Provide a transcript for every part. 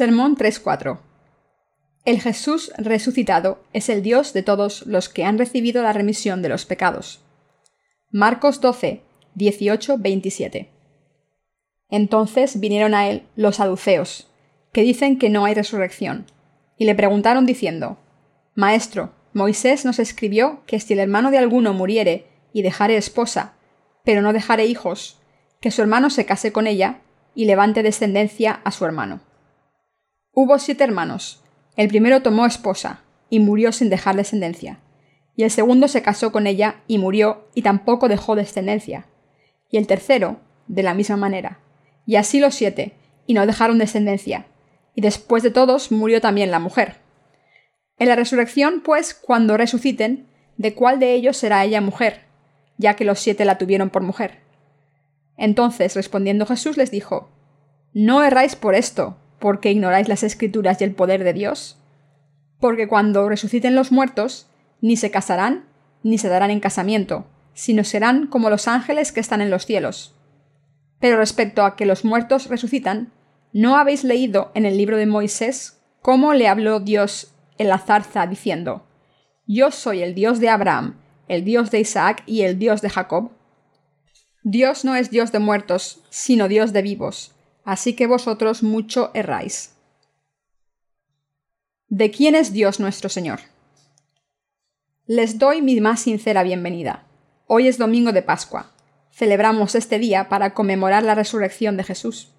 Sermón 3.4 El Jesús resucitado es el Dios de todos los que han recibido la remisión de los pecados. Marcos 12, 18, 27. Entonces vinieron a él los saduceos, que dicen que no hay resurrección, y le preguntaron diciendo, Maestro, Moisés nos escribió que si el hermano de alguno muriere y dejare esposa, pero no dejare hijos, que su hermano se case con ella y levante descendencia a su hermano. Hubo siete hermanos. El primero tomó esposa, y murió sin dejar descendencia. Y el segundo se casó con ella, y murió, y tampoco dejó descendencia. Y el tercero, de la misma manera. Y así los siete, y no dejaron descendencia. Y después de todos murió también la mujer. En la resurrección, pues, cuando resuciten, ¿de cuál de ellos será ella mujer? Ya que los siete la tuvieron por mujer. Entonces, respondiendo Jesús, les dijo, No erráis por esto, porque ignoráis las escrituras y el poder de Dios? Porque cuando resuciten los muertos, ni se casarán, ni se darán en casamiento, sino serán como los ángeles que están en los cielos. Pero respecto a que los muertos resucitan, ¿no habéis leído en el libro de Moisés cómo le habló Dios en la zarza diciendo, Yo soy el Dios de Abraham, el Dios de Isaac y el Dios de Jacob? Dios no es Dios de muertos, sino Dios de vivos, así que vosotros mucho erráis. ¿De quién es Dios nuestro Señor? Les doy mi más sincera bienvenida. Hoy es domingo de Pascua. Celebramos este día para conmemorar la resurrección de Jesús.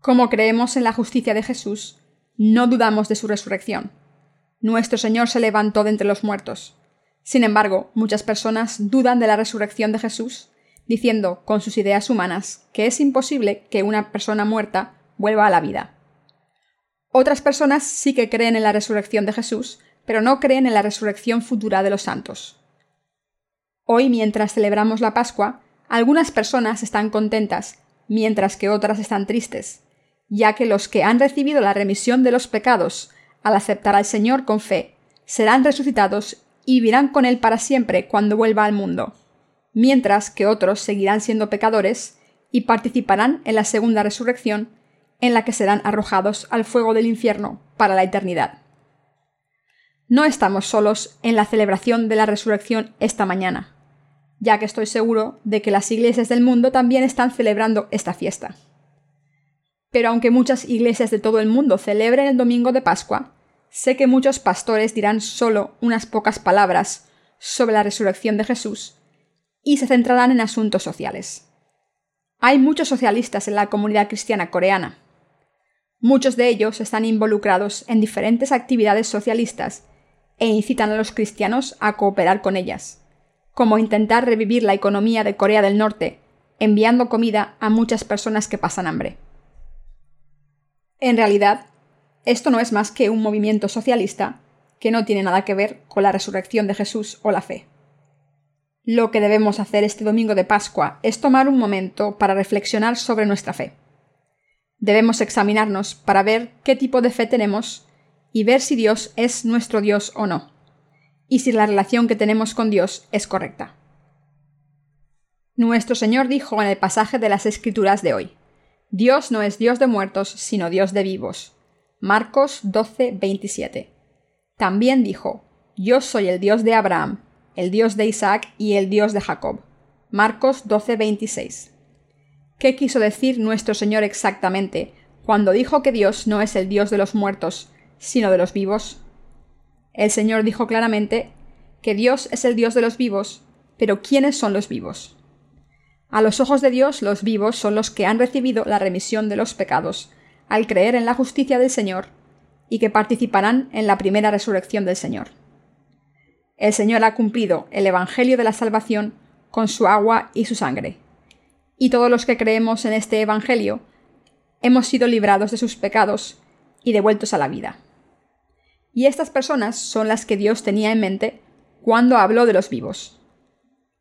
Como creemos en la justicia de Jesús, no dudamos de su resurrección. Nuestro Señor se levantó de entre los muertos. Sin embargo, muchas personas dudan de la resurrección de Jesús diciendo con sus ideas humanas que es imposible que una persona muerta vuelva a la vida. Otras personas sí que creen en la resurrección de Jesús, pero no creen en la resurrección futura de los santos. Hoy, mientras celebramos la Pascua, algunas personas están contentas, mientras que otras están tristes, ya que los que han recibido la remisión de los pecados al aceptar al Señor con fe, serán resucitados y vivirán con Él para siempre cuando vuelva al mundo mientras que otros seguirán siendo pecadores y participarán en la segunda resurrección, en la que serán arrojados al fuego del infierno para la eternidad. No estamos solos en la celebración de la resurrección esta mañana, ya que estoy seguro de que las iglesias del mundo también están celebrando esta fiesta. Pero aunque muchas iglesias de todo el mundo celebren el domingo de Pascua, sé que muchos pastores dirán solo unas pocas palabras sobre la resurrección de Jesús y se centrarán en asuntos sociales. Hay muchos socialistas en la comunidad cristiana coreana. Muchos de ellos están involucrados en diferentes actividades socialistas e incitan a los cristianos a cooperar con ellas, como intentar revivir la economía de Corea del Norte, enviando comida a muchas personas que pasan hambre. En realidad, esto no es más que un movimiento socialista que no tiene nada que ver con la resurrección de Jesús o la fe. Lo que debemos hacer este domingo de Pascua es tomar un momento para reflexionar sobre nuestra fe. Debemos examinarnos para ver qué tipo de fe tenemos y ver si Dios es nuestro Dios o no, y si la relación que tenemos con Dios es correcta. Nuestro Señor dijo en el pasaje de las Escrituras de hoy, Dios no es Dios de muertos, sino Dios de vivos. Marcos 12, 27. También dijo, Yo soy el Dios de Abraham, el Dios de Isaac y el Dios de Jacob. Marcos 12:26. ¿Qué quiso decir nuestro Señor exactamente cuando dijo que Dios no es el Dios de los muertos, sino de los vivos? El Señor dijo claramente que Dios es el Dios de los vivos, pero ¿quiénes son los vivos? A los ojos de Dios los vivos son los que han recibido la remisión de los pecados, al creer en la justicia del Señor, y que participarán en la primera resurrección del Señor. El Señor ha cumplido el Evangelio de la Salvación con su agua y su sangre. Y todos los que creemos en este Evangelio hemos sido librados de sus pecados y devueltos a la vida. Y estas personas son las que Dios tenía en mente cuando habló de los vivos.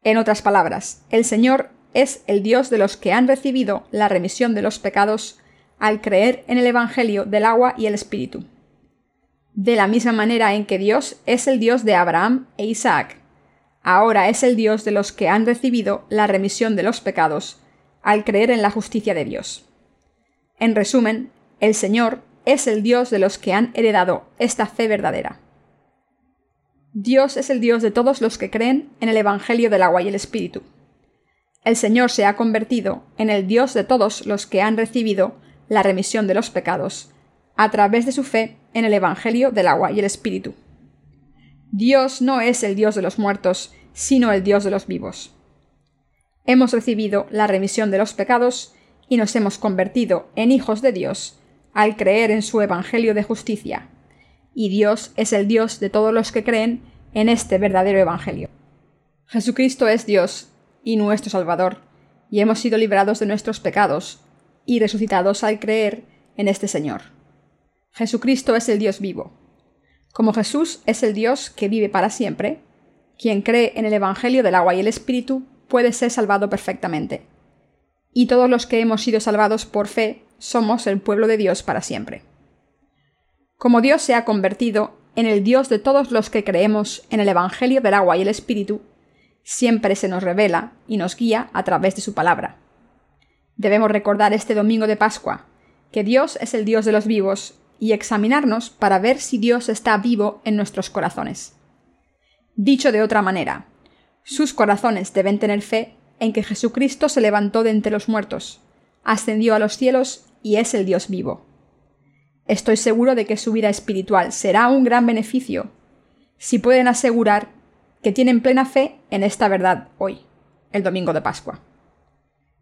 En otras palabras, el Señor es el Dios de los que han recibido la remisión de los pecados al creer en el Evangelio del agua y el Espíritu de la misma manera en que Dios es el Dios de Abraham e Isaac. Ahora es el Dios de los que han recibido la remisión de los pecados, al creer en la justicia de Dios. En resumen, El Señor es el Dios de los que han heredado esta fe verdadera. Dios es el Dios de todos los que creen en el Evangelio del agua y el Espíritu. El Señor se ha convertido en el Dios de todos los que han recibido la remisión de los pecados a través de su fe en el Evangelio del agua y el Espíritu. Dios no es el Dios de los muertos, sino el Dios de los vivos. Hemos recibido la remisión de los pecados y nos hemos convertido en hijos de Dios al creer en su Evangelio de justicia. Y Dios es el Dios de todos los que creen en este verdadero Evangelio. Jesucristo es Dios y nuestro Salvador, y hemos sido librados de nuestros pecados y resucitados al creer en este Señor. Jesucristo es el Dios vivo. Como Jesús es el Dios que vive para siempre, quien cree en el Evangelio del agua y el Espíritu puede ser salvado perfectamente. Y todos los que hemos sido salvados por fe somos el pueblo de Dios para siempre. Como Dios se ha convertido en el Dios de todos los que creemos en el Evangelio del agua y el Espíritu, siempre se nos revela y nos guía a través de su palabra. Debemos recordar este domingo de Pascua que Dios es el Dios de los vivos y examinarnos para ver si Dios está vivo en nuestros corazones. Dicho de otra manera, sus corazones deben tener fe en que Jesucristo se levantó de entre los muertos, ascendió a los cielos y es el Dios vivo. Estoy seguro de que su vida espiritual será un gran beneficio si pueden asegurar que tienen plena fe en esta verdad hoy, el domingo de Pascua.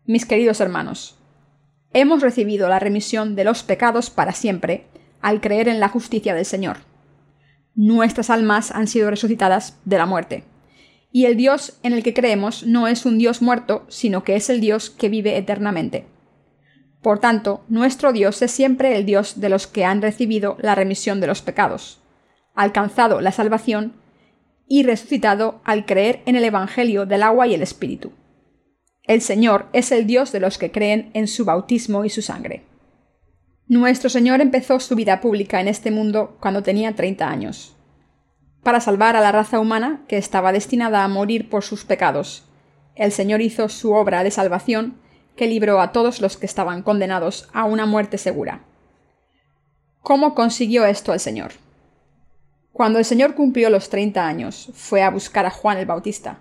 Mis queridos hermanos, hemos recibido la remisión de los pecados para siempre al creer en la justicia del Señor. Nuestras almas han sido resucitadas de la muerte. Y el Dios en el que creemos no es un Dios muerto, sino que es el Dios que vive eternamente. Por tanto, nuestro Dios es siempre el Dios de los que han recibido la remisión de los pecados, alcanzado la salvación y resucitado al creer en el Evangelio del agua y el Espíritu. El Señor es el Dios de los que creen en su bautismo y su sangre. Nuestro Señor empezó su vida pública en este mundo cuando tenía 30 años, para salvar a la raza humana que estaba destinada a morir por sus pecados. El Señor hizo su obra de salvación que libró a todos los que estaban condenados a una muerte segura. ¿Cómo consiguió esto el Señor? Cuando el Señor cumplió los 30 años, fue a buscar a Juan el Bautista,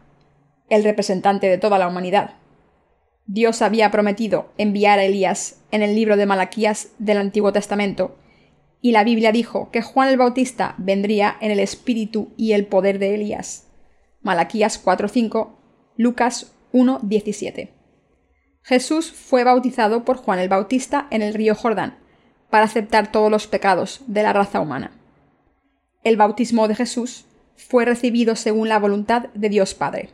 el representante de toda la humanidad. Dios había prometido enviar a Elías en el libro de Malaquías del Antiguo Testamento, y la Biblia dijo que Juan el Bautista vendría en el espíritu y el poder de Elías. Malaquías 4:5, Lucas 1:17. Jesús fue bautizado por Juan el Bautista en el río Jordán, para aceptar todos los pecados de la raza humana. El bautismo de Jesús fue recibido según la voluntad de Dios Padre.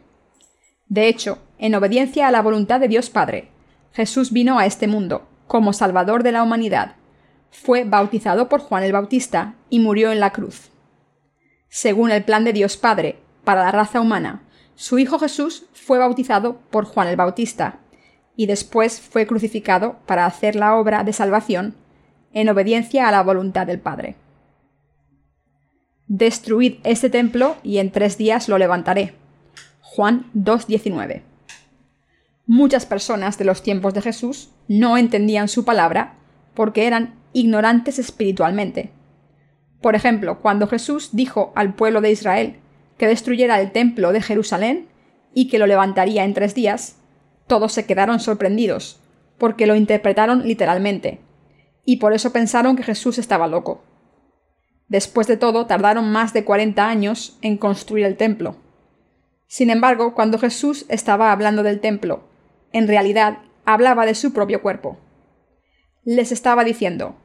De hecho, en obediencia a la voluntad de Dios Padre, Jesús vino a este mundo como Salvador de la humanidad, fue bautizado por Juan el Bautista y murió en la cruz. Según el plan de Dios Padre para la raza humana, su Hijo Jesús fue bautizado por Juan el Bautista y después fue crucificado para hacer la obra de salvación en obediencia a la voluntad del Padre. Destruid este templo y en tres días lo levantaré, Juan 2.19. Muchas personas de los tiempos de Jesús no entendían su palabra porque eran ignorantes espiritualmente. Por ejemplo, cuando Jesús dijo al pueblo de Israel que destruyera el templo de Jerusalén y que lo levantaría en tres días, todos se quedaron sorprendidos, porque lo interpretaron literalmente, y por eso pensaron que Jesús estaba loco. Después de todo, tardaron más de 40 años en construir el templo. Sin embargo, cuando Jesús estaba hablando del templo, en realidad hablaba de su propio cuerpo. Les estaba diciendo,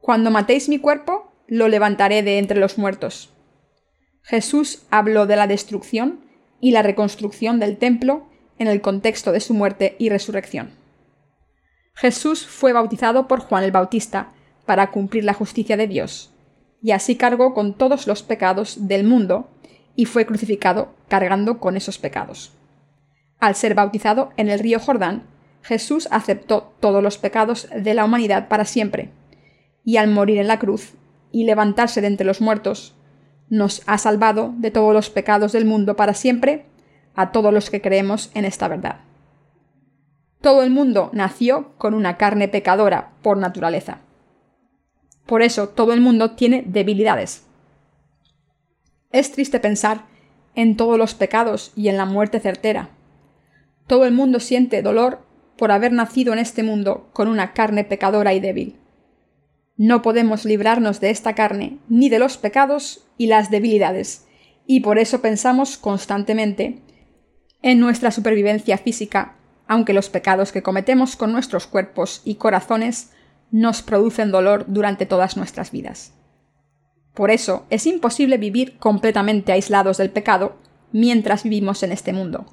Cuando matéis mi cuerpo, lo levantaré de entre los muertos. Jesús habló de la destrucción y la reconstrucción del templo en el contexto de su muerte y resurrección. Jesús fue bautizado por Juan el Bautista para cumplir la justicia de Dios, y así cargó con todos los pecados del mundo y fue crucificado cargando con esos pecados. Al ser bautizado en el río Jordán, Jesús aceptó todos los pecados de la humanidad para siempre, y al morir en la cruz y levantarse de entre los muertos, nos ha salvado de todos los pecados del mundo para siempre a todos los que creemos en esta verdad. Todo el mundo nació con una carne pecadora por naturaleza. Por eso todo el mundo tiene debilidades. Es triste pensar en todos los pecados y en la muerte certera. Todo el mundo siente dolor por haber nacido en este mundo con una carne pecadora y débil. No podemos librarnos de esta carne, ni de los pecados y las debilidades, y por eso pensamos constantemente en nuestra supervivencia física, aunque los pecados que cometemos con nuestros cuerpos y corazones nos producen dolor durante todas nuestras vidas. Por eso es imposible vivir completamente aislados del pecado mientras vivimos en este mundo.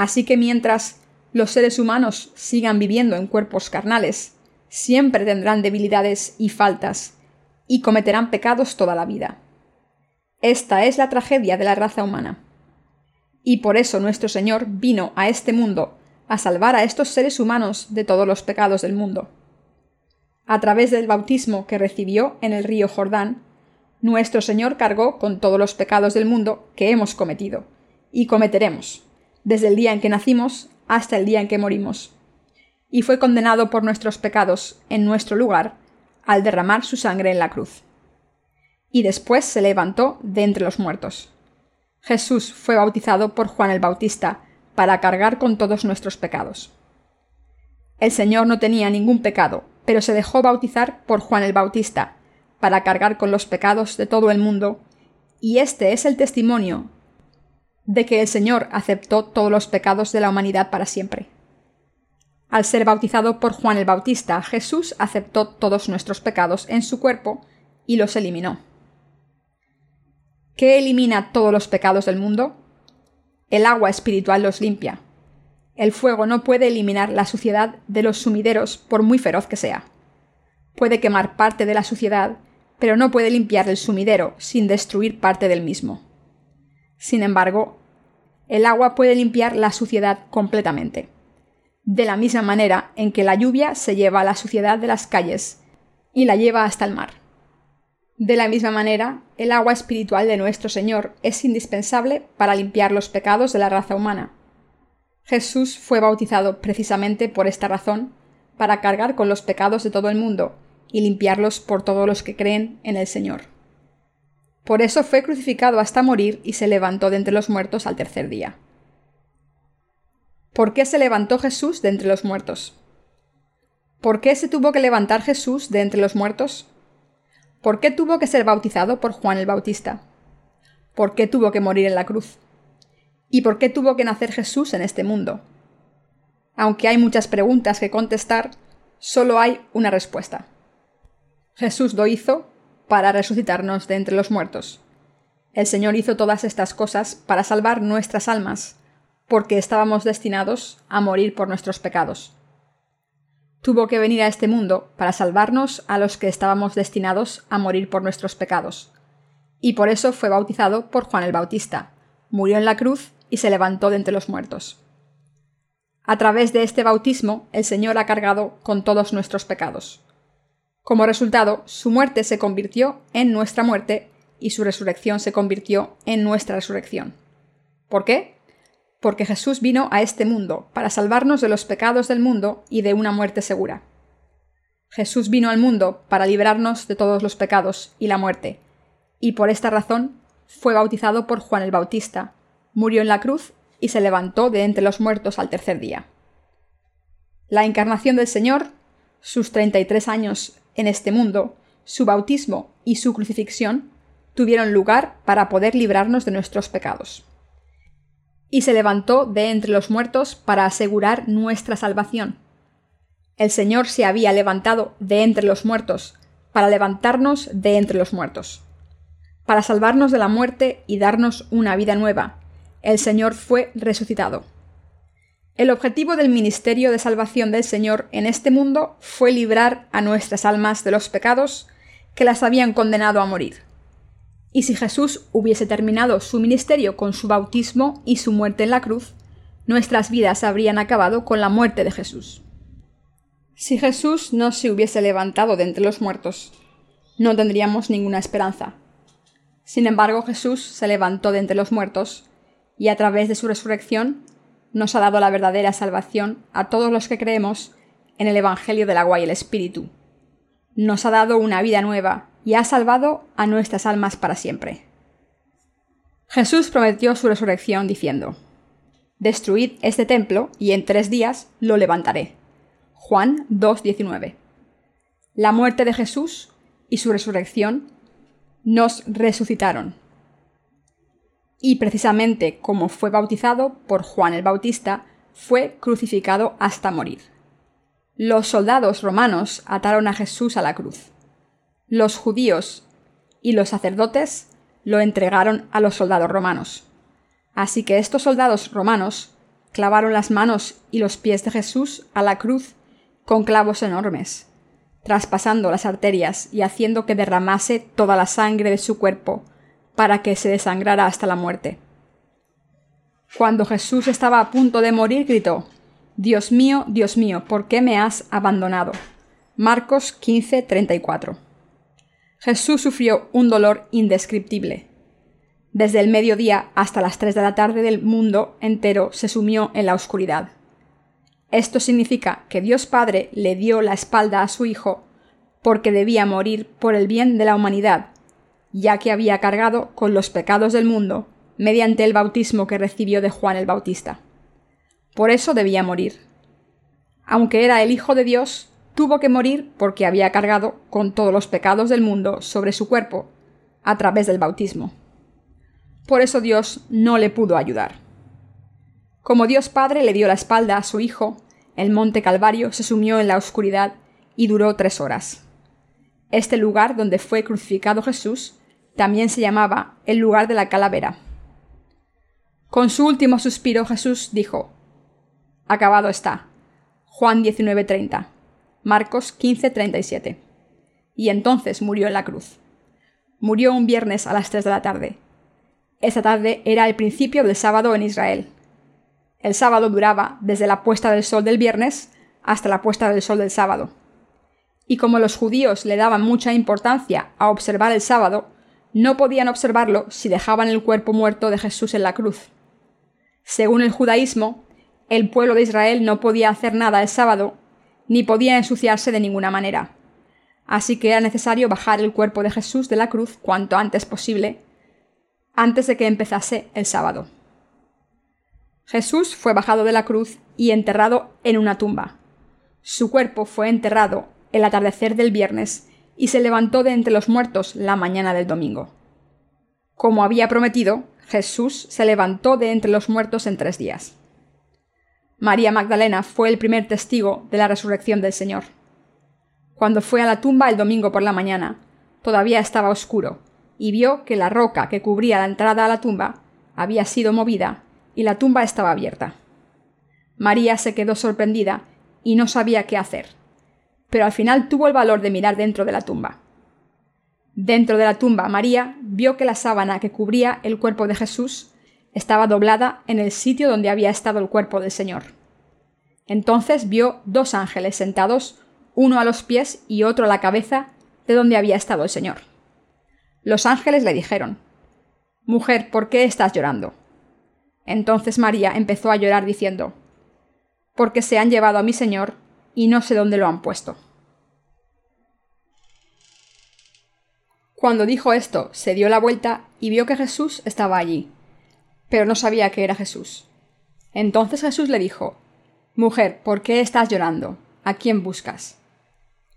Así que mientras los seres humanos sigan viviendo en cuerpos carnales, siempre tendrán debilidades y faltas, y cometerán pecados toda la vida. Esta es la tragedia de la raza humana. Y por eso nuestro Señor vino a este mundo a salvar a estos seres humanos de todos los pecados del mundo. A través del bautismo que recibió en el río Jordán, nuestro Señor cargó con todos los pecados del mundo que hemos cometido y cometeremos, desde el día en que nacimos hasta el día en que morimos. Y fue condenado por nuestros pecados en nuestro lugar al derramar su sangre en la cruz. Y después se levantó de entre los muertos. Jesús fue bautizado por Juan el Bautista para cargar con todos nuestros pecados. El Señor no tenía ningún pecado, pero se dejó bautizar por Juan el Bautista para cargar con los pecados de todo el mundo, y este es el testimonio de que el Señor aceptó todos los pecados de la humanidad para siempre. Al ser bautizado por Juan el Bautista, Jesús aceptó todos nuestros pecados en su cuerpo y los eliminó. ¿Qué elimina todos los pecados del mundo? El agua espiritual los limpia. El fuego no puede eliminar la suciedad de los sumideros por muy feroz que sea. Puede quemar parte de la suciedad pero no puede limpiar el sumidero sin destruir parte del mismo. Sin embargo, el agua puede limpiar la suciedad completamente, de la misma manera en que la lluvia se lleva la suciedad de las calles y la lleva hasta el mar. De la misma manera, el agua espiritual de nuestro Señor es indispensable para limpiar los pecados de la raza humana. Jesús fue bautizado precisamente por esta razón, para cargar con los pecados de todo el mundo y limpiarlos por todos los que creen en el Señor. Por eso fue crucificado hasta morir y se levantó de entre los muertos al tercer día. ¿Por qué se levantó Jesús de entre los muertos? ¿Por qué se tuvo que levantar Jesús de entre los muertos? ¿Por qué tuvo que ser bautizado por Juan el Bautista? ¿Por qué tuvo que morir en la cruz? ¿Y por qué tuvo que nacer Jesús en este mundo? Aunque hay muchas preguntas que contestar, solo hay una respuesta. Jesús lo hizo para resucitarnos de entre los muertos. El Señor hizo todas estas cosas para salvar nuestras almas, porque estábamos destinados a morir por nuestros pecados. Tuvo que venir a este mundo para salvarnos a los que estábamos destinados a morir por nuestros pecados. Y por eso fue bautizado por Juan el Bautista, murió en la cruz y se levantó de entre los muertos. A través de este bautismo el Señor ha cargado con todos nuestros pecados. Como resultado, su muerte se convirtió en nuestra muerte y su resurrección se convirtió en nuestra resurrección. ¿Por qué? Porque Jesús vino a este mundo para salvarnos de los pecados del mundo y de una muerte segura. Jesús vino al mundo para librarnos de todos los pecados y la muerte, y por esta razón fue bautizado por Juan el Bautista, murió en la cruz y se levantó de entre los muertos al tercer día. La encarnación del Señor, sus 33 años en este mundo, su bautismo y su crucifixión tuvieron lugar para poder librarnos de nuestros pecados. Y se levantó de entre los muertos para asegurar nuestra salvación. El Señor se había levantado de entre los muertos para levantarnos de entre los muertos. Para salvarnos de la muerte y darnos una vida nueva, el Señor fue resucitado. El objetivo del ministerio de salvación del Señor en este mundo fue librar a nuestras almas de los pecados que las habían condenado a morir. Y si Jesús hubiese terminado su ministerio con su bautismo y su muerte en la cruz, nuestras vidas habrían acabado con la muerte de Jesús. Si Jesús no se hubiese levantado de entre los muertos, no tendríamos ninguna esperanza. Sin embargo, Jesús se levantó de entre los muertos, y a través de su resurrección nos ha dado la verdadera salvación a todos los que creemos en el Evangelio del agua y el Espíritu. nos ha dado una vida nueva y ha salvado a nuestras almas para siempre. Jesús prometió su resurrección diciendo, Destruid este templo y en tres días lo levantaré. Juan 2.19. La muerte de Jesús y su resurrección nos resucitaron. Y precisamente como fue bautizado por Juan el Bautista, fue crucificado hasta morir. Los soldados romanos ataron a Jesús a la cruz. Los judíos y los sacerdotes lo entregaron a los soldados romanos. Así que estos soldados romanos clavaron las manos y los pies de Jesús a la cruz con clavos enormes, traspasando las arterias y haciendo que derramase toda la sangre de su cuerpo para que se desangrara hasta la muerte. Cuando Jesús estaba a punto de morir, gritó, Dios mío, Dios mío, ¿por qué me has abandonado? Marcos 15, 34. Jesús sufrió un dolor indescriptible. Desde el mediodía hasta las 3 de la tarde del mundo entero se sumió en la oscuridad. Esto significa que Dios Padre le dio la espalda a su Hijo porque debía morir por el bien de la humanidad, ya que había cargado con los pecados del mundo mediante el bautismo que recibió de Juan el Bautista. Por eso debía morir. Aunque era el Hijo de Dios, tuvo que morir porque había cargado con todos los pecados del mundo sobre su cuerpo a través del bautismo. Por eso Dios no le pudo ayudar. Como Dios Padre le dio la espalda a su Hijo, el monte Calvario se sumió en la oscuridad y duró tres horas. Este lugar donde fue crucificado Jesús también se llamaba el lugar de la calavera. Con su último suspiro Jesús dijo, Acabado está. Juan 19:30, Marcos 15:37. Y entonces murió en la cruz. Murió un viernes a las 3 de la tarde. Esa tarde era el principio del sábado en Israel. El sábado duraba desde la puesta del sol del viernes hasta la puesta del sol del sábado. Y como los judíos le daban mucha importancia a observar el sábado, no podían observarlo si dejaban el cuerpo muerto de Jesús en la cruz. Según el judaísmo, el pueblo de Israel no podía hacer nada el sábado, ni podía ensuciarse de ninguna manera. Así que era necesario bajar el cuerpo de Jesús de la cruz cuanto antes posible, antes de que empezase el sábado. Jesús fue bajado de la cruz y enterrado en una tumba. Su cuerpo fue enterrado el atardecer del viernes y se levantó de entre los muertos la mañana del domingo. Como había prometido, Jesús se levantó de entre los muertos en tres días. María Magdalena fue el primer testigo de la resurrección del Señor. Cuando fue a la tumba el domingo por la mañana, todavía estaba oscuro, y vio que la roca que cubría la entrada a la tumba había sido movida y la tumba estaba abierta. María se quedó sorprendida y no sabía qué hacer, pero al final tuvo el valor de mirar dentro de la tumba. Dentro de la tumba, María vio que la sábana que cubría el cuerpo de Jesús estaba doblada en el sitio donde había estado el cuerpo del Señor. Entonces vio dos ángeles sentados, uno a los pies y otro a la cabeza de donde había estado el Señor. Los ángeles le dijeron, Mujer, ¿por qué estás llorando? Entonces María empezó a llorar diciendo, Porque se han llevado a mi Señor y no sé dónde lo han puesto. Cuando dijo esto, se dio la vuelta y vio que Jesús estaba allí, pero no sabía que era Jesús. Entonces Jesús le dijo, Mujer, ¿por qué estás llorando? ¿A quién buscas?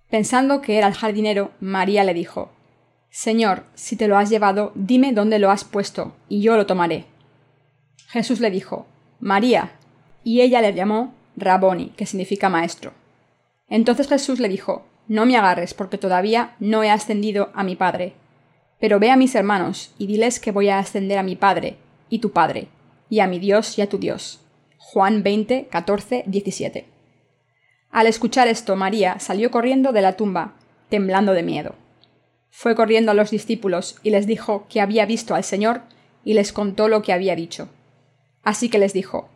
Pensando que era el jardinero, María le dijo, Señor, si te lo has llevado, dime dónde lo has puesto, y yo lo tomaré. Jesús le dijo, María, y ella le llamó Raboni, que significa maestro. Entonces Jesús le dijo, No me agarres, porque todavía no he ascendido a mi Padre. Pero ve a mis hermanos, y diles que voy a ascender a mi Padre, y tu Padre, y a mi Dios y a tu Dios. Juan 20, 14, 17. Al escuchar esto, María salió corriendo de la tumba, temblando de miedo. Fue corriendo a los discípulos y les dijo que había visto al Señor y les contó lo que había dicho. Así que les dijo,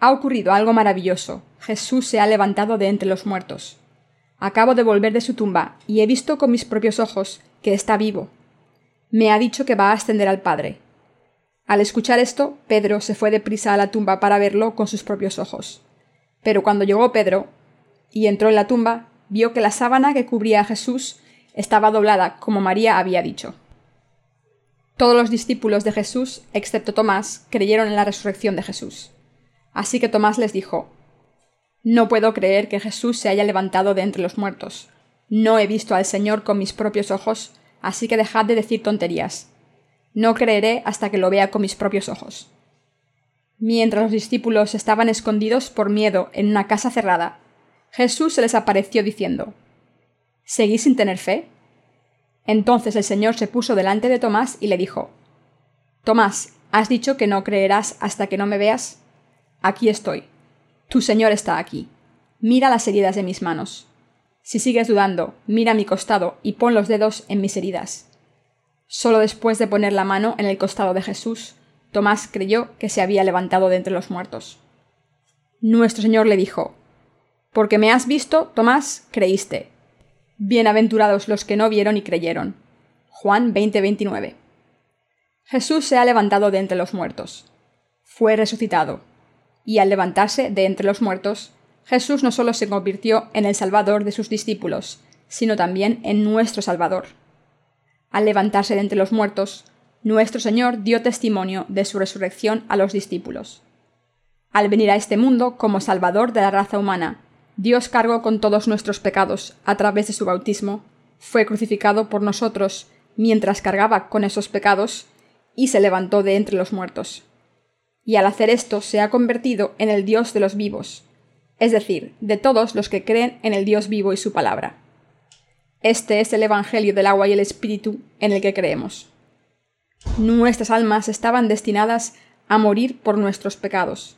Ha ocurrido algo maravilloso. Jesús se ha levantado de entre los muertos. Acabo de volver de su tumba y he visto con mis propios ojos que está vivo. Me ha dicho que va a ascender al Padre. Al escuchar esto, Pedro se fue deprisa a la tumba para verlo con sus propios ojos. Pero cuando llegó Pedro y entró en la tumba, vio que la sábana que cubría a Jesús estaba doblada como María había dicho. Todos los discípulos de Jesús, excepto Tomás, creyeron en la resurrección de Jesús. Así que Tomás les dijo, No puedo creer que Jesús se haya levantado de entre los muertos. No he visto al Señor con mis propios ojos, así que dejad de decir tonterías. No creeré hasta que lo vea con mis propios ojos. Mientras los discípulos estaban escondidos por miedo en una casa cerrada, Jesús se les apareció diciendo, ¿Seguís sin tener fe? Entonces el Señor se puso delante de Tomás y le dijo, Tomás, ¿has dicho que no creerás hasta que no me veas? Aquí estoy. Tu Señor está aquí. Mira las heridas de mis manos. Si sigues dudando, mira mi costado y pon los dedos en mis heridas. Solo después de poner la mano en el costado de Jesús, Tomás creyó que se había levantado de entre los muertos. Nuestro Señor le dijo, Porque me has visto, Tomás, creíste. Bienaventurados los que no vieron y creyeron. Juan 20:29. Jesús se ha levantado de entre los muertos. Fue resucitado. Y al levantarse de entre los muertos, Jesús no solo se convirtió en el Salvador de sus discípulos, sino también en nuestro Salvador. Al levantarse de entre los muertos, nuestro Señor dio testimonio de su resurrección a los discípulos. Al venir a este mundo como Salvador de la raza humana, Dios cargó con todos nuestros pecados a través de su bautismo, fue crucificado por nosotros mientras cargaba con esos pecados, y se levantó de entre los muertos. Y al hacer esto se ha convertido en el Dios de los vivos, es decir, de todos los que creen en el Dios vivo y su palabra. Este es el Evangelio del agua y el Espíritu en el que creemos. Nuestras almas estaban destinadas a morir por nuestros pecados,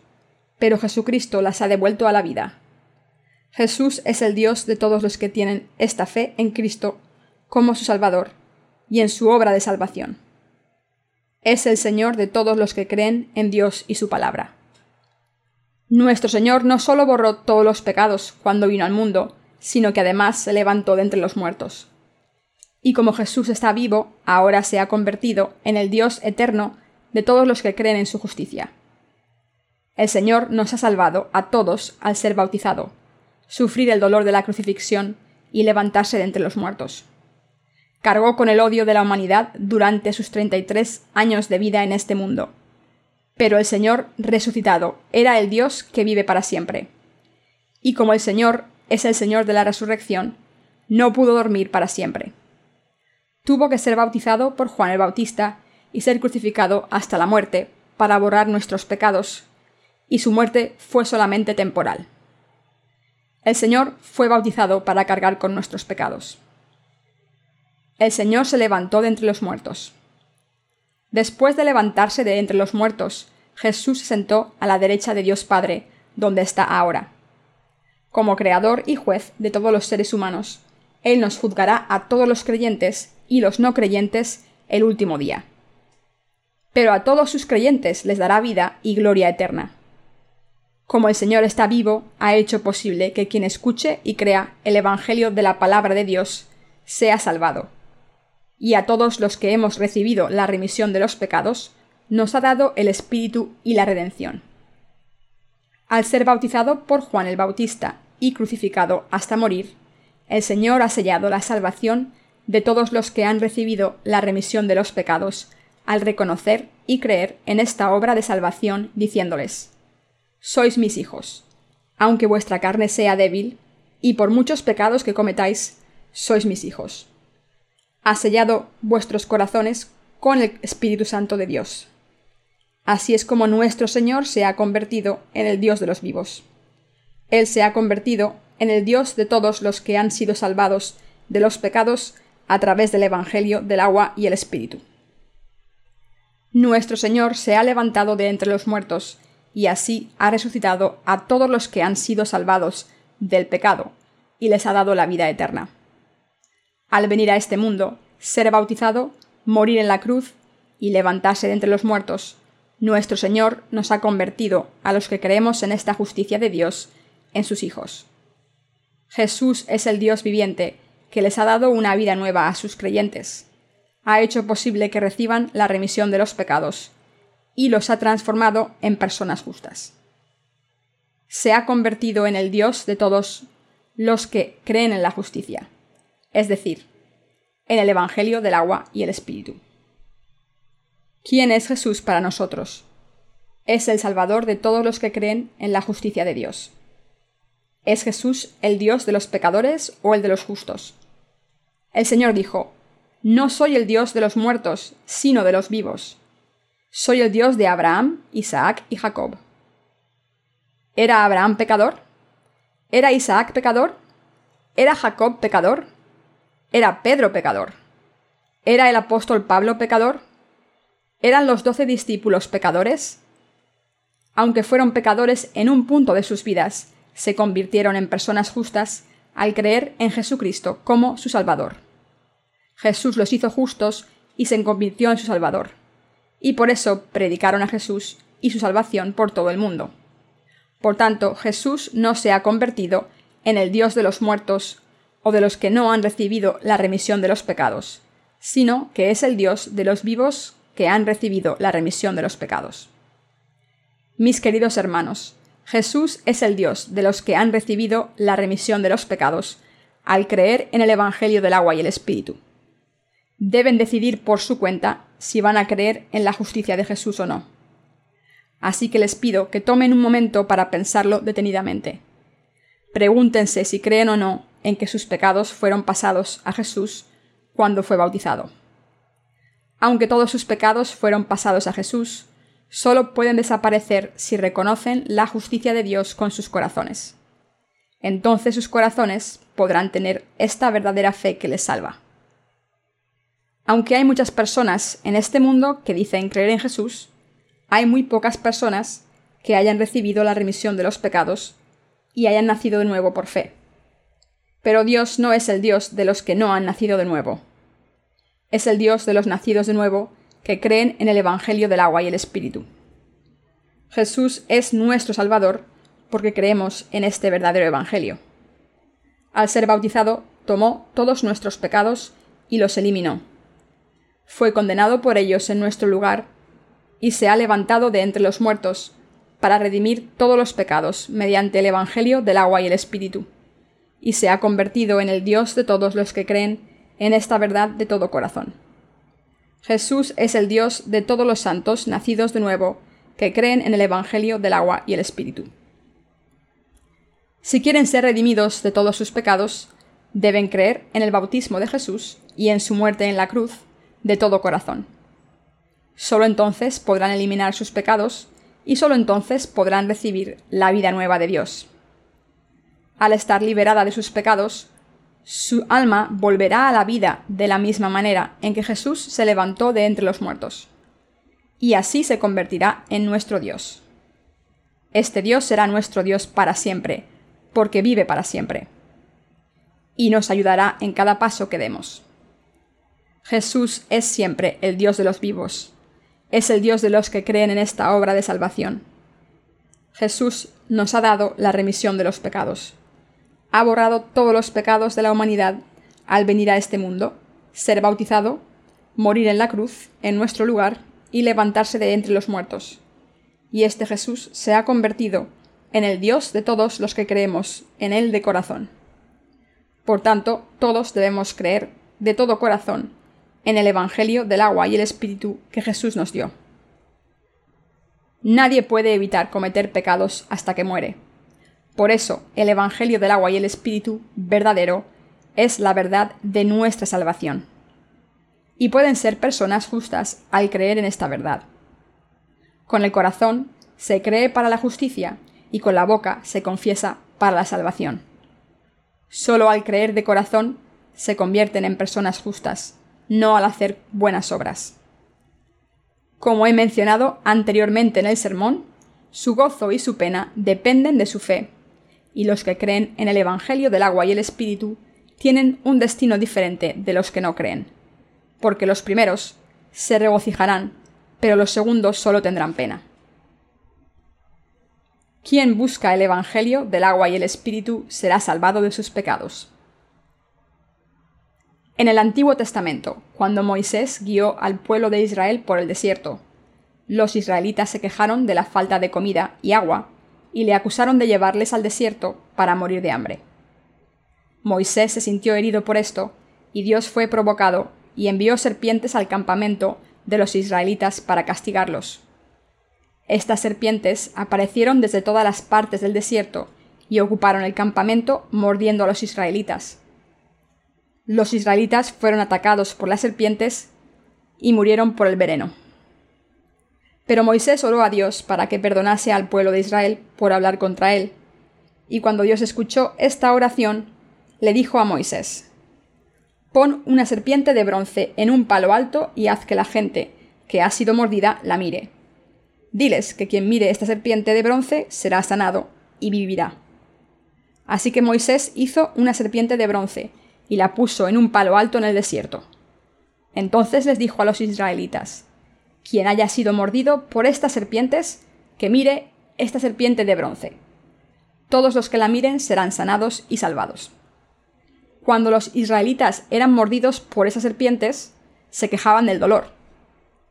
pero Jesucristo las ha devuelto a la vida. Jesús es el Dios de todos los que tienen esta fe en Cristo como su Salvador y en su obra de salvación. Es el Señor de todos los que creen en Dios y su palabra. Nuestro Señor no solo borró todos los pecados cuando vino al mundo, sino que además se levantó de entre los muertos. Y como Jesús está vivo, ahora se ha convertido en el Dios eterno de todos los que creen en su justicia. El Señor nos ha salvado a todos al ser bautizado, sufrir el dolor de la crucifixión y levantarse de entre los muertos. Cargó con el odio de la humanidad durante sus 33 años de vida en este mundo. Pero el Señor resucitado era el Dios que vive para siempre. Y como el Señor es el Señor de la resurrección, no pudo dormir para siempre. Tuvo que ser bautizado por Juan el Bautista y ser crucificado hasta la muerte para borrar nuestros pecados, y su muerte fue solamente temporal. El Señor fue bautizado para cargar con nuestros pecados. El Señor se levantó de entre los muertos. Después de levantarse de entre los muertos, Jesús se sentó a la derecha de Dios Padre, donde está ahora. Como Creador y juez de todos los seres humanos, Él nos juzgará a todos los creyentes y los no creyentes el último día. Pero a todos sus creyentes les dará vida y gloria eterna como el Señor está vivo, ha hecho posible que quien escuche y crea el Evangelio de la palabra de Dios sea salvado. Y a todos los que hemos recibido la remisión de los pecados, nos ha dado el Espíritu y la redención. Al ser bautizado por Juan el Bautista y crucificado hasta morir, el Señor ha sellado la salvación de todos los que han recibido la remisión de los pecados, al reconocer y creer en esta obra de salvación, diciéndoles, sois mis hijos. Aunque vuestra carne sea débil, y por muchos pecados que cometáis, sois mis hijos. Ha sellado vuestros corazones con el Espíritu Santo de Dios. Así es como nuestro Señor se ha convertido en el Dios de los vivos. Él se ha convertido en el Dios de todos los que han sido salvados de los pecados a través del Evangelio del agua y el Espíritu. Nuestro Señor se ha levantado de entre los muertos y así ha resucitado a todos los que han sido salvados del pecado, y les ha dado la vida eterna. Al venir a este mundo, ser bautizado, morir en la cruz y levantarse de entre los muertos, nuestro Señor nos ha convertido a los que creemos en esta justicia de Dios en sus hijos. Jesús es el Dios viviente que les ha dado una vida nueva a sus creyentes. Ha hecho posible que reciban la remisión de los pecados y los ha transformado en personas justas. Se ha convertido en el Dios de todos los que creen en la justicia, es decir, en el Evangelio del agua y el Espíritu. ¿Quién es Jesús para nosotros? Es el Salvador de todos los que creen en la justicia de Dios. ¿Es Jesús el Dios de los pecadores o el de los justos? El Señor dijo, No soy el Dios de los muertos, sino de los vivos. Soy el Dios de Abraham, Isaac y Jacob. ¿Era Abraham pecador? ¿Era Isaac pecador? ¿Era Jacob pecador? ¿Era Pedro pecador? ¿Era el apóstol Pablo pecador? ¿Eran los doce discípulos pecadores? Aunque fueron pecadores en un punto de sus vidas, se convirtieron en personas justas al creer en Jesucristo como su Salvador. Jesús los hizo justos y se convirtió en su Salvador. Y por eso predicaron a Jesús y su salvación por todo el mundo. Por tanto, Jesús no se ha convertido en el Dios de los muertos o de los que no han recibido la remisión de los pecados, sino que es el Dios de los vivos que han recibido la remisión de los pecados. Mis queridos hermanos, Jesús es el Dios de los que han recibido la remisión de los pecados al creer en el Evangelio del agua y el Espíritu. Deben decidir por su cuenta si van a creer en la justicia de Jesús o no así que les pido que tomen un momento para pensarlo detenidamente. Pregúntense si creen o no en que sus pecados fueron pasados a Jesús cuando fue bautizado. Aunque todos sus pecados fueron pasados a Jesús, solo pueden desaparecer si reconocen la justicia de Dios con sus corazones. Entonces sus corazones podrán tener esta verdadera fe que les salva. Aunque hay muchas personas en este mundo que dicen creer en Jesús, hay muy pocas personas que hayan recibido la remisión de los pecados y hayan nacido de nuevo por fe. Pero Dios no es el Dios de los que no han nacido de nuevo. Es el Dios de los nacidos de nuevo que creen en el Evangelio del agua y el Espíritu. Jesús es nuestro Salvador porque creemos en este verdadero Evangelio. Al ser bautizado, tomó todos nuestros pecados y los eliminó. Fue condenado por ellos en nuestro lugar y se ha levantado de entre los muertos, para redimir todos los pecados mediante el Evangelio del agua y el Espíritu, y se ha convertido en el Dios de todos los que creen en esta verdad de todo corazón. Jesús es el Dios de todos los santos nacidos de nuevo, que creen en el Evangelio del agua y el Espíritu. Si quieren ser redimidos de todos sus pecados, deben creer en el bautismo de Jesús y en su muerte en la cruz de todo corazón. Solo entonces podrán eliminar sus pecados y solo entonces podrán recibir la vida nueva de Dios. Al estar liberada de sus pecados, su alma volverá a la vida de la misma manera en que Jesús se levantó de entre los muertos. Y así se convertirá en nuestro Dios. Este Dios será nuestro Dios para siempre, porque vive para siempre. Y nos ayudará en cada paso que demos. Jesús es siempre el Dios de los vivos es el Dios de los que creen en esta obra de salvación. Jesús nos ha dado la remisión de los pecados. Ha borrado todos los pecados de la humanidad al venir a este mundo, ser bautizado, morir en la cruz, en nuestro lugar, y levantarse de entre los muertos. Y este Jesús se ha convertido en el Dios de todos los que creemos en Él de corazón. Por tanto, todos debemos creer de todo corazón en el Evangelio del agua y el Espíritu que Jesús nos dio. Nadie puede evitar cometer pecados hasta que muere. Por eso, el Evangelio del agua y el Espíritu verdadero es la verdad de nuestra salvación. Y pueden ser personas justas al creer en esta verdad. Con el corazón se cree para la justicia y con la boca se confiesa para la salvación. Solo al creer de corazón se convierten en personas justas no al hacer buenas obras. Como he mencionado anteriormente en el sermón, su gozo y su pena dependen de su fe, y los que creen en el Evangelio del agua y el Espíritu tienen un destino diferente de los que no creen, porque los primeros se regocijarán, pero los segundos solo tendrán pena. Quien busca el Evangelio del agua y el Espíritu será salvado de sus pecados. En el Antiguo Testamento, cuando Moisés guió al pueblo de Israel por el desierto, los israelitas se quejaron de la falta de comida y agua y le acusaron de llevarles al desierto para morir de hambre. Moisés se sintió herido por esto, y Dios fue provocado y envió serpientes al campamento de los israelitas para castigarlos. Estas serpientes aparecieron desde todas las partes del desierto y ocuparon el campamento mordiendo a los israelitas. Los israelitas fueron atacados por las serpientes y murieron por el veneno. Pero Moisés oró a Dios para que perdonase al pueblo de Israel por hablar contra él. Y cuando Dios escuchó esta oración, le dijo a Moisés, Pon una serpiente de bronce en un palo alto y haz que la gente que ha sido mordida la mire. Diles que quien mire esta serpiente de bronce será sanado y vivirá. Así que Moisés hizo una serpiente de bronce y la puso en un palo alto en el desierto. Entonces les dijo a los israelitas, quien haya sido mordido por estas serpientes, que mire esta serpiente de bronce. Todos los que la miren serán sanados y salvados. Cuando los israelitas eran mordidos por esas serpientes, se quejaban del dolor.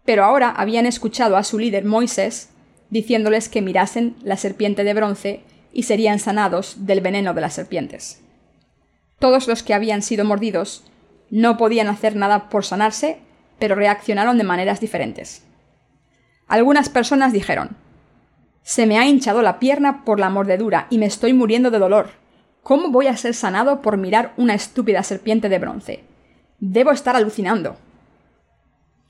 Pero ahora habían escuchado a su líder Moisés diciéndoles que mirasen la serpiente de bronce y serían sanados del veneno de las serpientes. Todos los que habían sido mordidos no podían hacer nada por sanarse, pero reaccionaron de maneras diferentes. Algunas personas dijeron, Se me ha hinchado la pierna por la mordedura y me estoy muriendo de dolor. ¿Cómo voy a ser sanado por mirar una estúpida serpiente de bronce? Debo estar alucinando.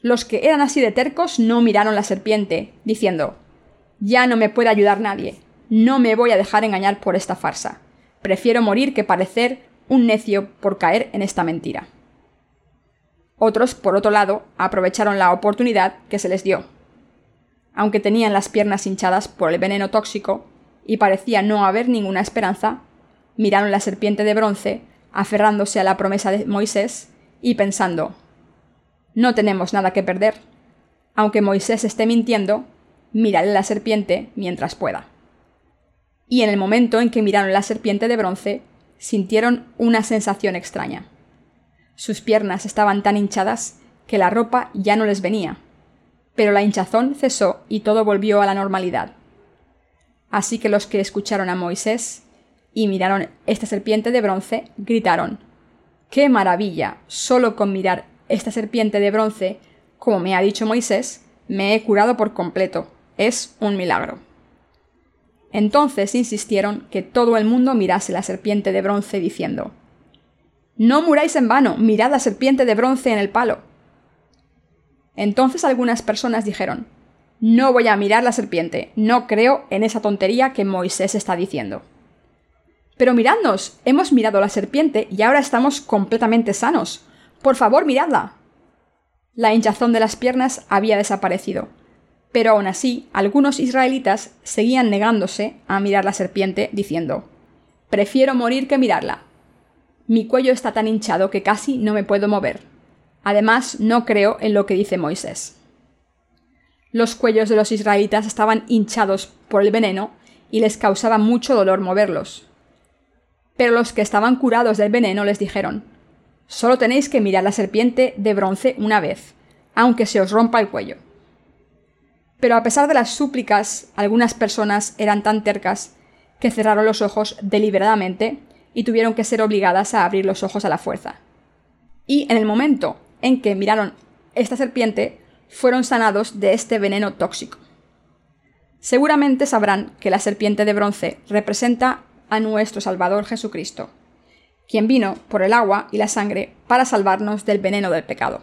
Los que eran así de tercos no miraron la serpiente, diciendo, Ya no me puede ayudar nadie. No me voy a dejar engañar por esta farsa. Prefiero morir que parecer un necio por caer en esta mentira. Otros, por otro lado, aprovecharon la oportunidad que se les dio. Aunque tenían las piernas hinchadas por el veneno tóxico y parecía no haber ninguna esperanza, miraron la serpiente de bronce, aferrándose a la promesa de Moisés y pensando, no tenemos nada que perder. Aunque Moisés esté mintiendo, mírale la serpiente mientras pueda. Y en el momento en que miraron la serpiente de bronce, sintieron una sensación extraña. Sus piernas estaban tan hinchadas que la ropa ya no les venía. Pero la hinchazón cesó y todo volvió a la normalidad. Así que los que escucharon a Moisés y miraron esta serpiente de bronce gritaron ¡Qué maravilla! Solo con mirar esta serpiente de bronce, como me ha dicho Moisés, me he curado por completo. Es un milagro. Entonces insistieron que todo el mundo mirase la serpiente de bronce diciendo no muráis en vano, mirad la serpiente de bronce en el palo. Entonces algunas personas dijeron, No voy a mirar la serpiente, no creo en esa tontería que Moisés está diciendo. Pero miradnos, hemos mirado la serpiente y ahora estamos completamente sanos. Por favor, miradla. La hinchazón de las piernas había desaparecido, pero aún así algunos israelitas seguían negándose a mirar la serpiente, diciendo, Prefiero morir que mirarla. Mi cuello está tan hinchado que casi no me puedo mover. Además, no creo en lo que dice Moisés. Los cuellos de los israelitas estaban hinchados por el veneno y les causaba mucho dolor moverlos. Pero los que estaban curados del veneno les dijeron, solo tenéis que mirar la serpiente de bronce una vez, aunque se os rompa el cuello. Pero a pesar de las súplicas, algunas personas eran tan tercas que cerraron los ojos deliberadamente y tuvieron que ser obligadas a abrir los ojos a la fuerza. Y en el momento en que miraron esta serpiente, fueron sanados de este veneno tóxico. Seguramente sabrán que la serpiente de bronce representa a nuestro Salvador Jesucristo, quien vino por el agua y la sangre para salvarnos del veneno del pecado.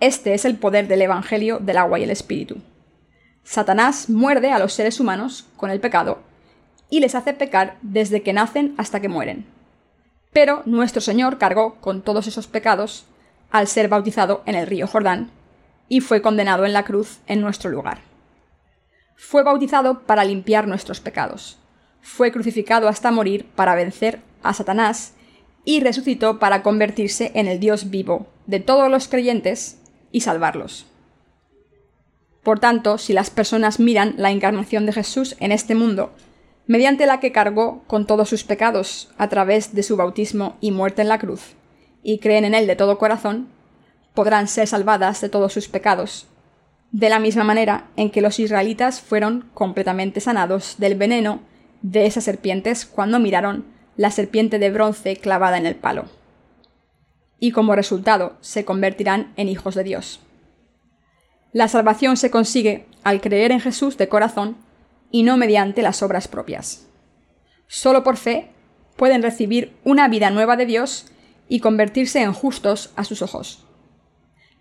Este es el poder del Evangelio del agua y el Espíritu. Satanás muerde a los seres humanos con el pecado y les hace pecar desde que nacen hasta que mueren. Pero nuestro Señor cargó con todos esos pecados al ser bautizado en el río Jordán y fue condenado en la cruz en nuestro lugar. Fue bautizado para limpiar nuestros pecados. Fue crucificado hasta morir para vencer a Satanás y resucitó para convertirse en el Dios vivo de todos los creyentes y salvarlos. Por tanto, si las personas miran la encarnación de Jesús en este mundo mediante la que cargó con todos sus pecados a través de su bautismo y muerte en la cruz, y creen en él de todo corazón, podrán ser salvadas de todos sus pecados, de la misma manera en que los israelitas fueron completamente sanados del veneno de esas serpientes cuando miraron la serpiente de bronce clavada en el palo. Y como resultado se convertirán en hijos de Dios. La salvación se consigue al creer en Jesús de corazón y no mediante las obras propias. Solo por fe pueden recibir una vida nueva de Dios y convertirse en justos a sus ojos.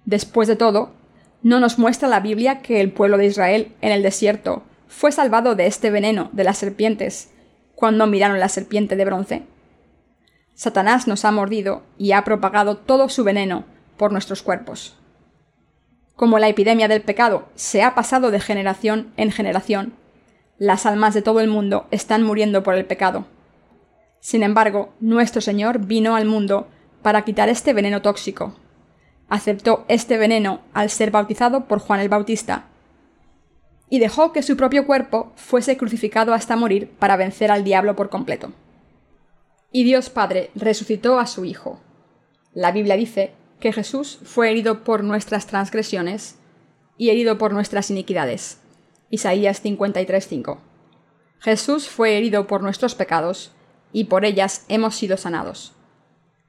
Después de todo, ¿no nos muestra la Biblia que el pueblo de Israel en el desierto fue salvado de este veneno de las serpientes cuando miraron la serpiente de bronce? Satanás nos ha mordido y ha propagado todo su veneno por nuestros cuerpos. Como la epidemia del pecado se ha pasado de generación en generación, las almas de todo el mundo están muriendo por el pecado. Sin embargo, nuestro Señor vino al mundo para quitar este veneno tóxico. Aceptó este veneno al ser bautizado por Juan el Bautista y dejó que su propio cuerpo fuese crucificado hasta morir para vencer al diablo por completo. Y Dios Padre resucitó a su Hijo. La Biblia dice que Jesús fue herido por nuestras transgresiones y herido por nuestras iniquidades. Isaías 53:5. Jesús fue herido por nuestros pecados, y por ellas hemos sido sanados.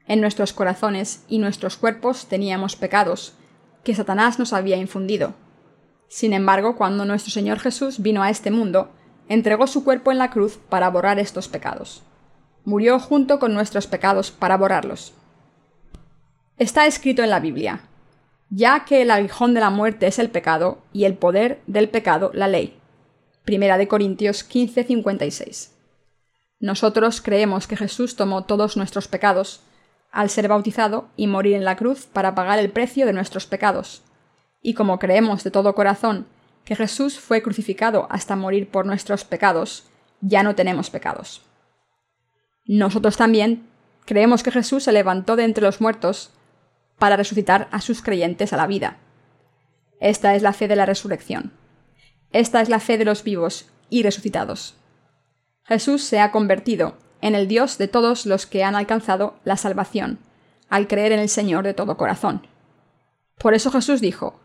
En nuestros corazones y nuestros cuerpos teníamos pecados, que Satanás nos había infundido. Sin embargo, cuando nuestro Señor Jesús vino a este mundo, entregó su cuerpo en la cruz para borrar estos pecados. Murió junto con nuestros pecados para borrarlos. Está escrito en la Biblia, ya que el aguijón de la muerte es el pecado y el poder del pecado la ley. Primera de Corintios 15:56. Nosotros creemos que Jesús tomó todos nuestros pecados al ser bautizado y morir en la cruz para pagar el precio de nuestros pecados. Y como creemos de todo corazón que Jesús fue crucificado hasta morir por nuestros pecados, ya no tenemos pecados. Nosotros también creemos que Jesús se levantó de entre los muertos para resucitar a sus creyentes a la vida. Esta es la fe de la resurrección. Esta es la fe de los vivos y resucitados. Jesús se ha convertido en el Dios de todos los que han alcanzado la salvación, al creer en el Señor de todo corazón. Por eso Jesús dijo,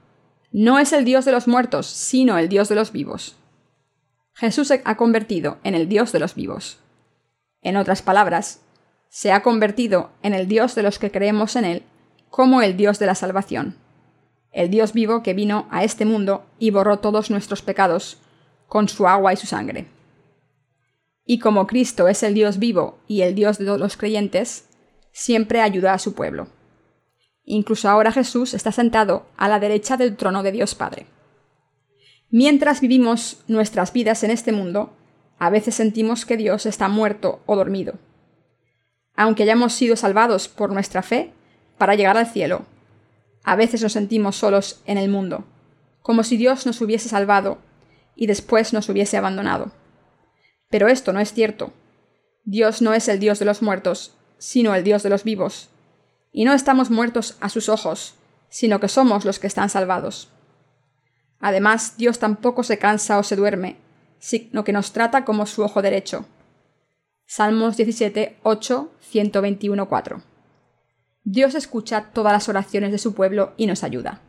No es el Dios de los muertos, sino el Dios de los vivos. Jesús se ha convertido en el Dios de los vivos. En otras palabras, se ha convertido en el Dios de los que creemos en Él como el Dios de la salvación, el Dios vivo que vino a este mundo y borró todos nuestros pecados con su agua y su sangre. Y como Cristo es el Dios vivo y el Dios de todos los creyentes, siempre ayuda a su pueblo. Incluso ahora Jesús está sentado a la derecha del trono de Dios Padre. Mientras vivimos nuestras vidas en este mundo, a veces sentimos que Dios está muerto o dormido. Aunque hayamos sido salvados por nuestra fe, para llegar al cielo. A veces nos sentimos solos en el mundo, como si Dios nos hubiese salvado y después nos hubiese abandonado. Pero esto no es cierto. Dios no es el Dios de los muertos, sino el Dios de los vivos. Y no estamos muertos a sus ojos, sino que somos los que están salvados. Además, Dios tampoco se cansa o se duerme, sino que nos trata como su ojo derecho. Salmos 17, 8, 121, 4. Dios escucha todas las oraciones de su pueblo y nos ayuda.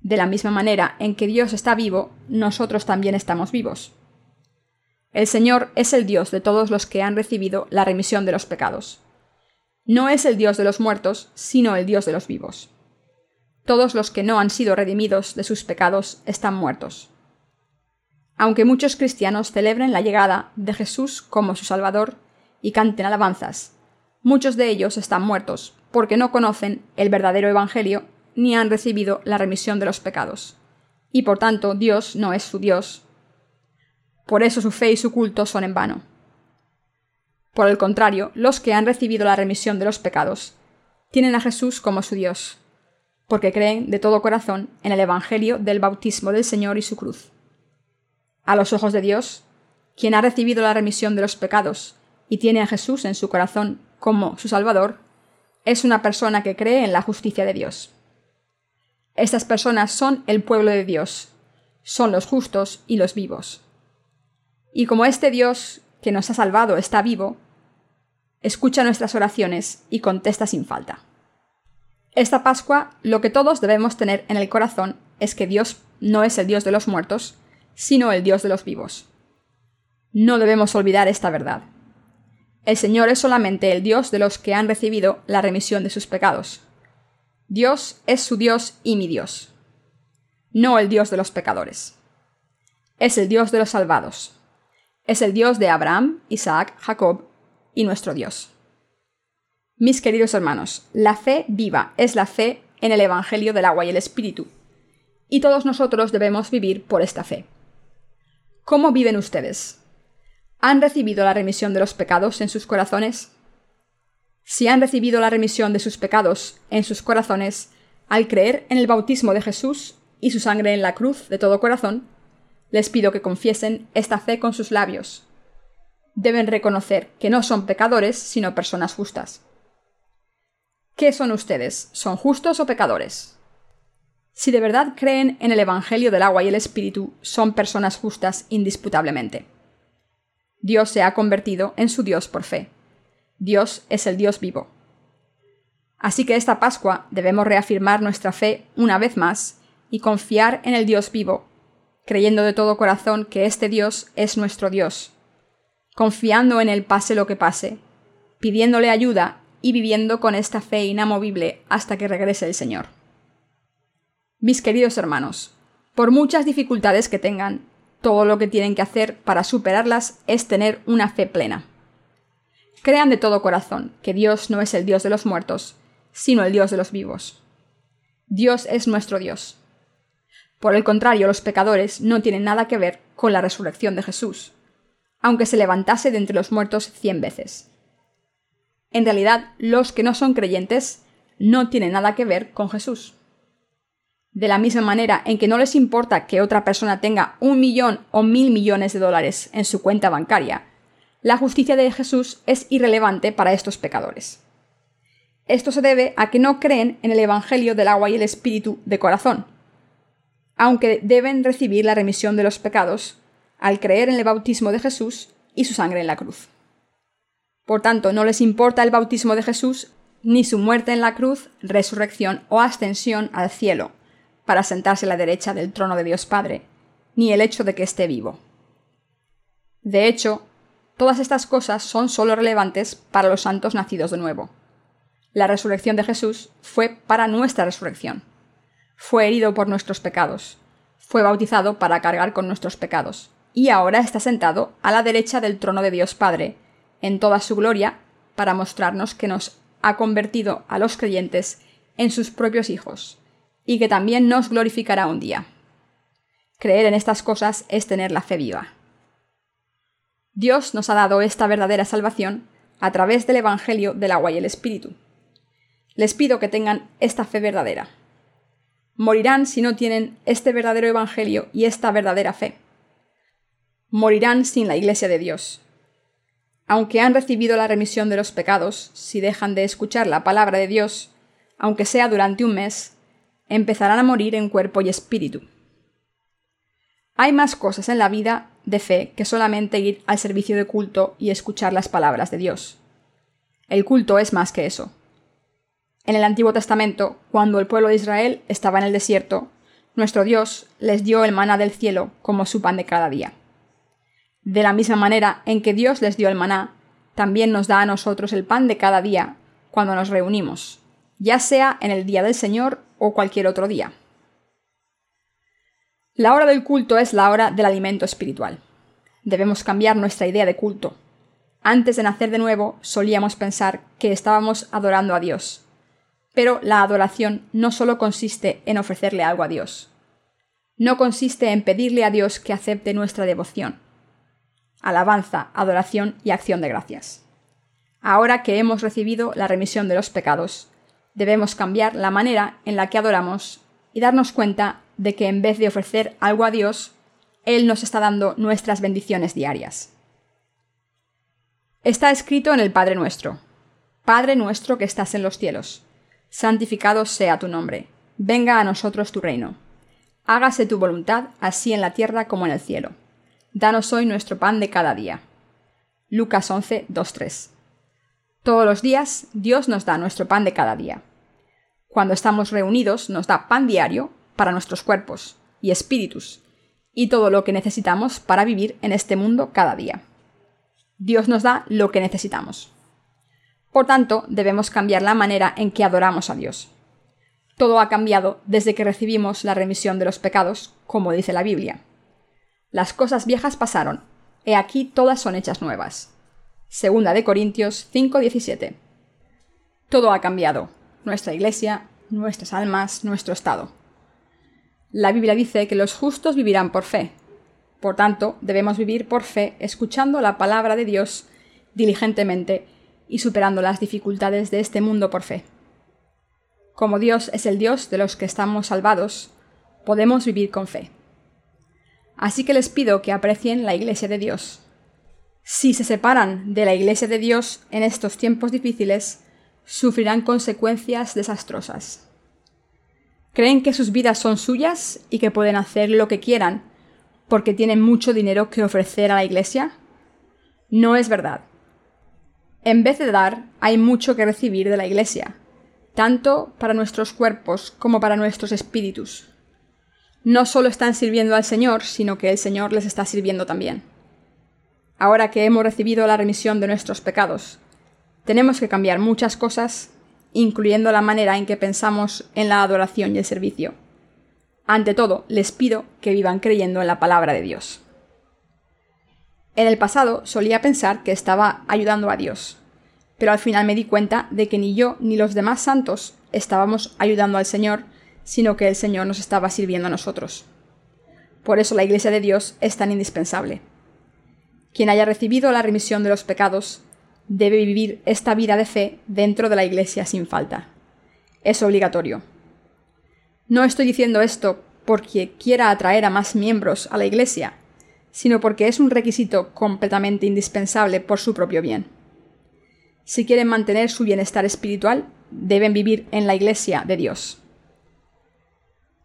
De la misma manera en que Dios está vivo, nosotros también estamos vivos. El Señor es el Dios de todos los que han recibido la remisión de los pecados. No es el Dios de los muertos, sino el Dios de los vivos. Todos los que no han sido redimidos de sus pecados están muertos. Aunque muchos cristianos celebren la llegada de Jesús como su Salvador y canten alabanzas, muchos de ellos están muertos porque no conocen el verdadero Evangelio ni han recibido la remisión de los pecados. Y por tanto Dios no es su Dios. Por eso su fe y su culto son en vano. Por el contrario, los que han recibido la remisión de los pecados tienen a Jesús como su Dios, porque creen de todo corazón en el Evangelio del bautismo del Señor y su cruz. A los ojos de Dios, quien ha recibido la remisión de los pecados y tiene a Jesús en su corazón como su Salvador, es una persona que cree en la justicia de Dios. Estas personas son el pueblo de Dios, son los justos y los vivos. Y como este Dios que nos ha salvado está vivo, escucha nuestras oraciones y contesta sin falta. Esta Pascua lo que todos debemos tener en el corazón es que Dios no es el Dios de los muertos, sino el Dios de los vivos. No debemos olvidar esta verdad. El Señor es solamente el Dios de los que han recibido la remisión de sus pecados. Dios es su Dios y mi Dios, no el Dios de los pecadores. Es el Dios de los salvados. Es el Dios de Abraham, Isaac, Jacob y nuestro Dios. Mis queridos hermanos, la fe viva es la fe en el Evangelio del agua y el Espíritu, y todos nosotros debemos vivir por esta fe. ¿Cómo viven ustedes? ¿Han recibido la remisión de los pecados en sus corazones? Si han recibido la remisión de sus pecados en sus corazones al creer en el bautismo de Jesús y su sangre en la cruz de todo corazón, les pido que confiesen esta fe con sus labios. Deben reconocer que no son pecadores, sino personas justas. ¿Qué son ustedes? ¿Son justos o pecadores? Si de verdad creen en el Evangelio del agua y el Espíritu, son personas justas indisputablemente. Dios se ha convertido en su Dios por fe. Dios es el Dios vivo. Así que esta Pascua debemos reafirmar nuestra fe una vez más y confiar en el Dios vivo, creyendo de todo corazón que este Dios es nuestro Dios, confiando en Él pase lo que pase, pidiéndole ayuda y viviendo con esta fe inamovible hasta que regrese el Señor. Mis queridos hermanos, por muchas dificultades que tengan, todo lo que tienen que hacer para superarlas es tener una fe plena. Crean de todo corazón que Dios no es el Dios de los muertos, sino el Dios de los vivos. Dios es nuestro Dios. Por el contrario, los pecadores no tienen nada que ver con la resurrección de Jesús, aunque se levantase de entre los muertos cien veces. En realidad, los que no son creyentes no tienen nada que ver con Jesús. De la misma manera en que no les importa que otra persona tenga un millón o mil millones de dólares en su cuenta bancaria, la justicia de Jesús es irrelevante para estos pecadores. Esto se debe a que no creen en el Evangelio del agua y el Espíritu de corazón, aunque deben recibir la remisión de los pecados al creer en el bautismo de Jesús y su sangre en la cruz. Por tanto, no les importa el bautismo de Jesús, ni su muerte en la cruz, resurrección o ascensión al cielo, para sentarse a la derecha del trono de Dios Padre, ni el hecho de que esté vivo. De hecho, todas estas cosas son sólo relevantes para los santos nacidos de nuevo. La resurrección de Jesús fue para nuestra resurrección. Fue herido por nuestros pecados. Fue bautizado para cargar con nuestros pecados. Y ahora está sentado a la derecha del trono de Dios Padre, en toda su gloria, para mostrarnos que nos ha convertido a los creyentes en sus propios hijos, y que también nos glorificará un día. Creer en estas cosas es tener la fe viva. Dios nos ha dado esta verdadera salvación a través del Evangelio del agua y el Espíritu. Les pido que tengan esta fe verdadera. Morirán si no tienen este verdadero Evangelio y esta verdadera fe. Morirán sin la Iglesia de Dios. Aunque han recibido la remisión de los pecados, si dejan de escuchar la palabra de Dios, aunque sea durante un mes, empezarán a morir en cuerpo y espíritu. Hay más cosas en la vida de fe que solamente ir al servicio de culto y escuchar las palabras de Dios. El culto es más que eso. En el Antiguo Testamento, cuando el pueblo de Israel estaba en el desierto, nuestro Dios les dio el maná del cielo como su pan de cada día. De la misma manera en que Dios les dio el maná, también nos da a nosotros el pan de cada día cuando nos reunimos, ya sea en el día del Señor o cualquier otro día. La hora del culto es la hora del alimento espiritual. Debemos cambiar nuestra idea de culto. Antes de nacer de nuevo, solíamos pensar que estábamos adorando a Dios, pero la adoración no solo consiste en ofrecerle algo a Dios. No consiste en pedirle a Dios que acepte nuestra devoción. Alabanza, adoración y acción de gracias. Ahora que hemos recibido la remisión de los pecados, debemos cambiar la manera en la que adoramos y darnos cuenta de que en vez de ofrecer algo a Dios, Él nos está dando nuestras bendiciones diarias. Está escrito en el Padre nuestro. Padre nuestro que estás en los cielos santificado sea tu nombre, venga a nosotros tu reino. Hágase tu voluntad, así en la tierra como en el cielo. Danos hoy nuestro pan de cada día. Lucas 11, 2, 3. Todos los días Dios nos da nuestro pan de cada día. Cuando estamos reunidos nos da pan diario para nuestros cuerpos y espíritus, y todo lo que necesitamos para vivir en este mundo cada día. Dios nos da lo que necesitamos. Por tanto, debemos cambiar la manera en que adoramos a Dios. Todo ha cambiado desde que recibimos la remisión de los pecados, como dice la Biblia. Las cosas viejas pasaron, he aquí todas son hechas nuevas. Segunda de Corintios 5:17. Todo ha cambiado, nuestra iglesia, nuestras almas, nuestro estado. La Biblia dice que los justos vivirán por fe. Por tanto, debemos vivir por fe escuchando la palabra de Dios diligentemente y superando las dificultades de este mundo por fe. Como Dios es el Dios de los que estamos salvados, podemos vivir con fe. Así que les pido que aprecien la Iglesia de Dios. Si se separan de la Iglesia de Dios en estos tiempos difíciles, sufrirán consecuencias desastrosas. Creen que sus vidas son suyas y que pueden hacer lo que quieran porque tienen mucho dinero que ofrecer a la Iglesia. No es verdad. En vez de dar, hay mucho que recibir de la Iglesia, tanto para nuestros cuerpos como para nuestros espíritus no solo están sirviendo al Señor, sino que el Señor les está sirviendo también. Ahora que hemos recibido la remisión de nuestros pecados, tenemos que cambiar muchas cosas, incluyendo la manera en que pensamos en la adoración y el servicio. Ante todo, les pido que vivan creyendo en la palabra de Dios. En el pasado solía pensar que estaba ayudando a Dios, pero al final me di cuenta de que ni yo ni los demás santos estábamos ayudando al Señor sino que el Señor nos estaba sirviendo a nosotros. Por eso la Iglesia de Dios es tan indispensable. Quien haya recibido la remisión de los pecados debe vivir esta vida de fe dentro de la Iglesia sin falta. Es obligatorio. No estoy diciendo esto porque quiera atraer a más miembros a la Iglesia, sino porque es un requisito completamente indispensable por su propio bien. Si quieren mantener su bienestar espiritual, deben vivir en la Iglesia de Dios.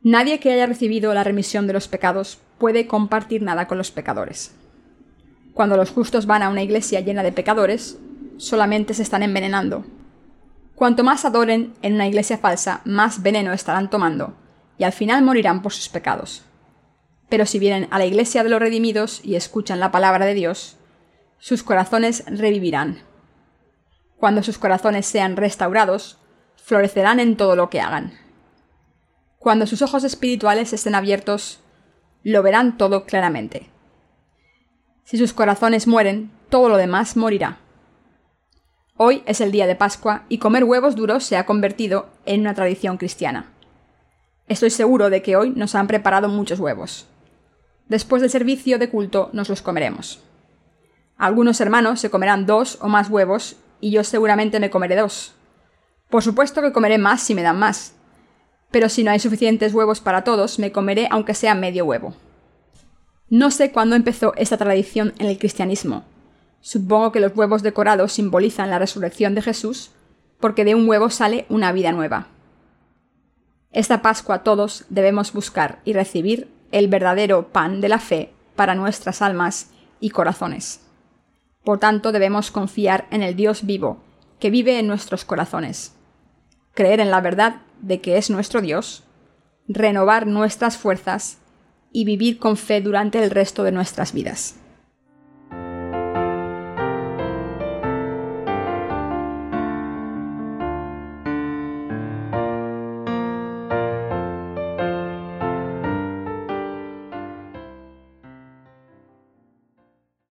Nadie que haya recibido la remisión de los pecados puede compartir nada con los pecadores. Cuando los justos van a una iglesia llena de pecadores, solamente se están envenenando. Cuanto más adoren en una iglesia falsa, más veneno estarán tomando, y al final morirán por sus pecados. Pero si vienen a la iglesia de los redimidos y escuchan la palabra de Dios, sus corazones revivirán. Cuando sus corazones sean restaurados, florecerán en todo lo que hagan. Cuando sus ojos espirituales estén abiertos, lo verán todo claramente. Si sus corazones mueren, todo lo demás morirá. Hoy es el día de Pascua y comer huevos duros se ha convertido en una tradición cristiana. Estoy seguro de que hoy nos han preparado muchos huevos. Después del servicio de culto nos los comeremos. Algunos hermanos se comerán dos o más huevos y yo seguramente me comeré dos. Por supuesto que comeré más si me dan más, pero si no hay suficientes huevos para todos, me comeré aunque sea medio huevo. No sé cuándo empezó esta tradición en el cristianismo. Supongo que los huevos decorados simbolizan la resurrección de Jesús, porque de un huevo sale una vida nueva. Esta Pascua todos debemos buscar y recibir el verdadero pan de la fe para nuestras almas y corazones. Por tanto, debemos confiar en el Dios vivo, que vive en nuestros corazones. Creer en la verdad de que es nuestro Dios, renovar nuestras fuerzas y vivir con fe durante el resto de nuestras vidas.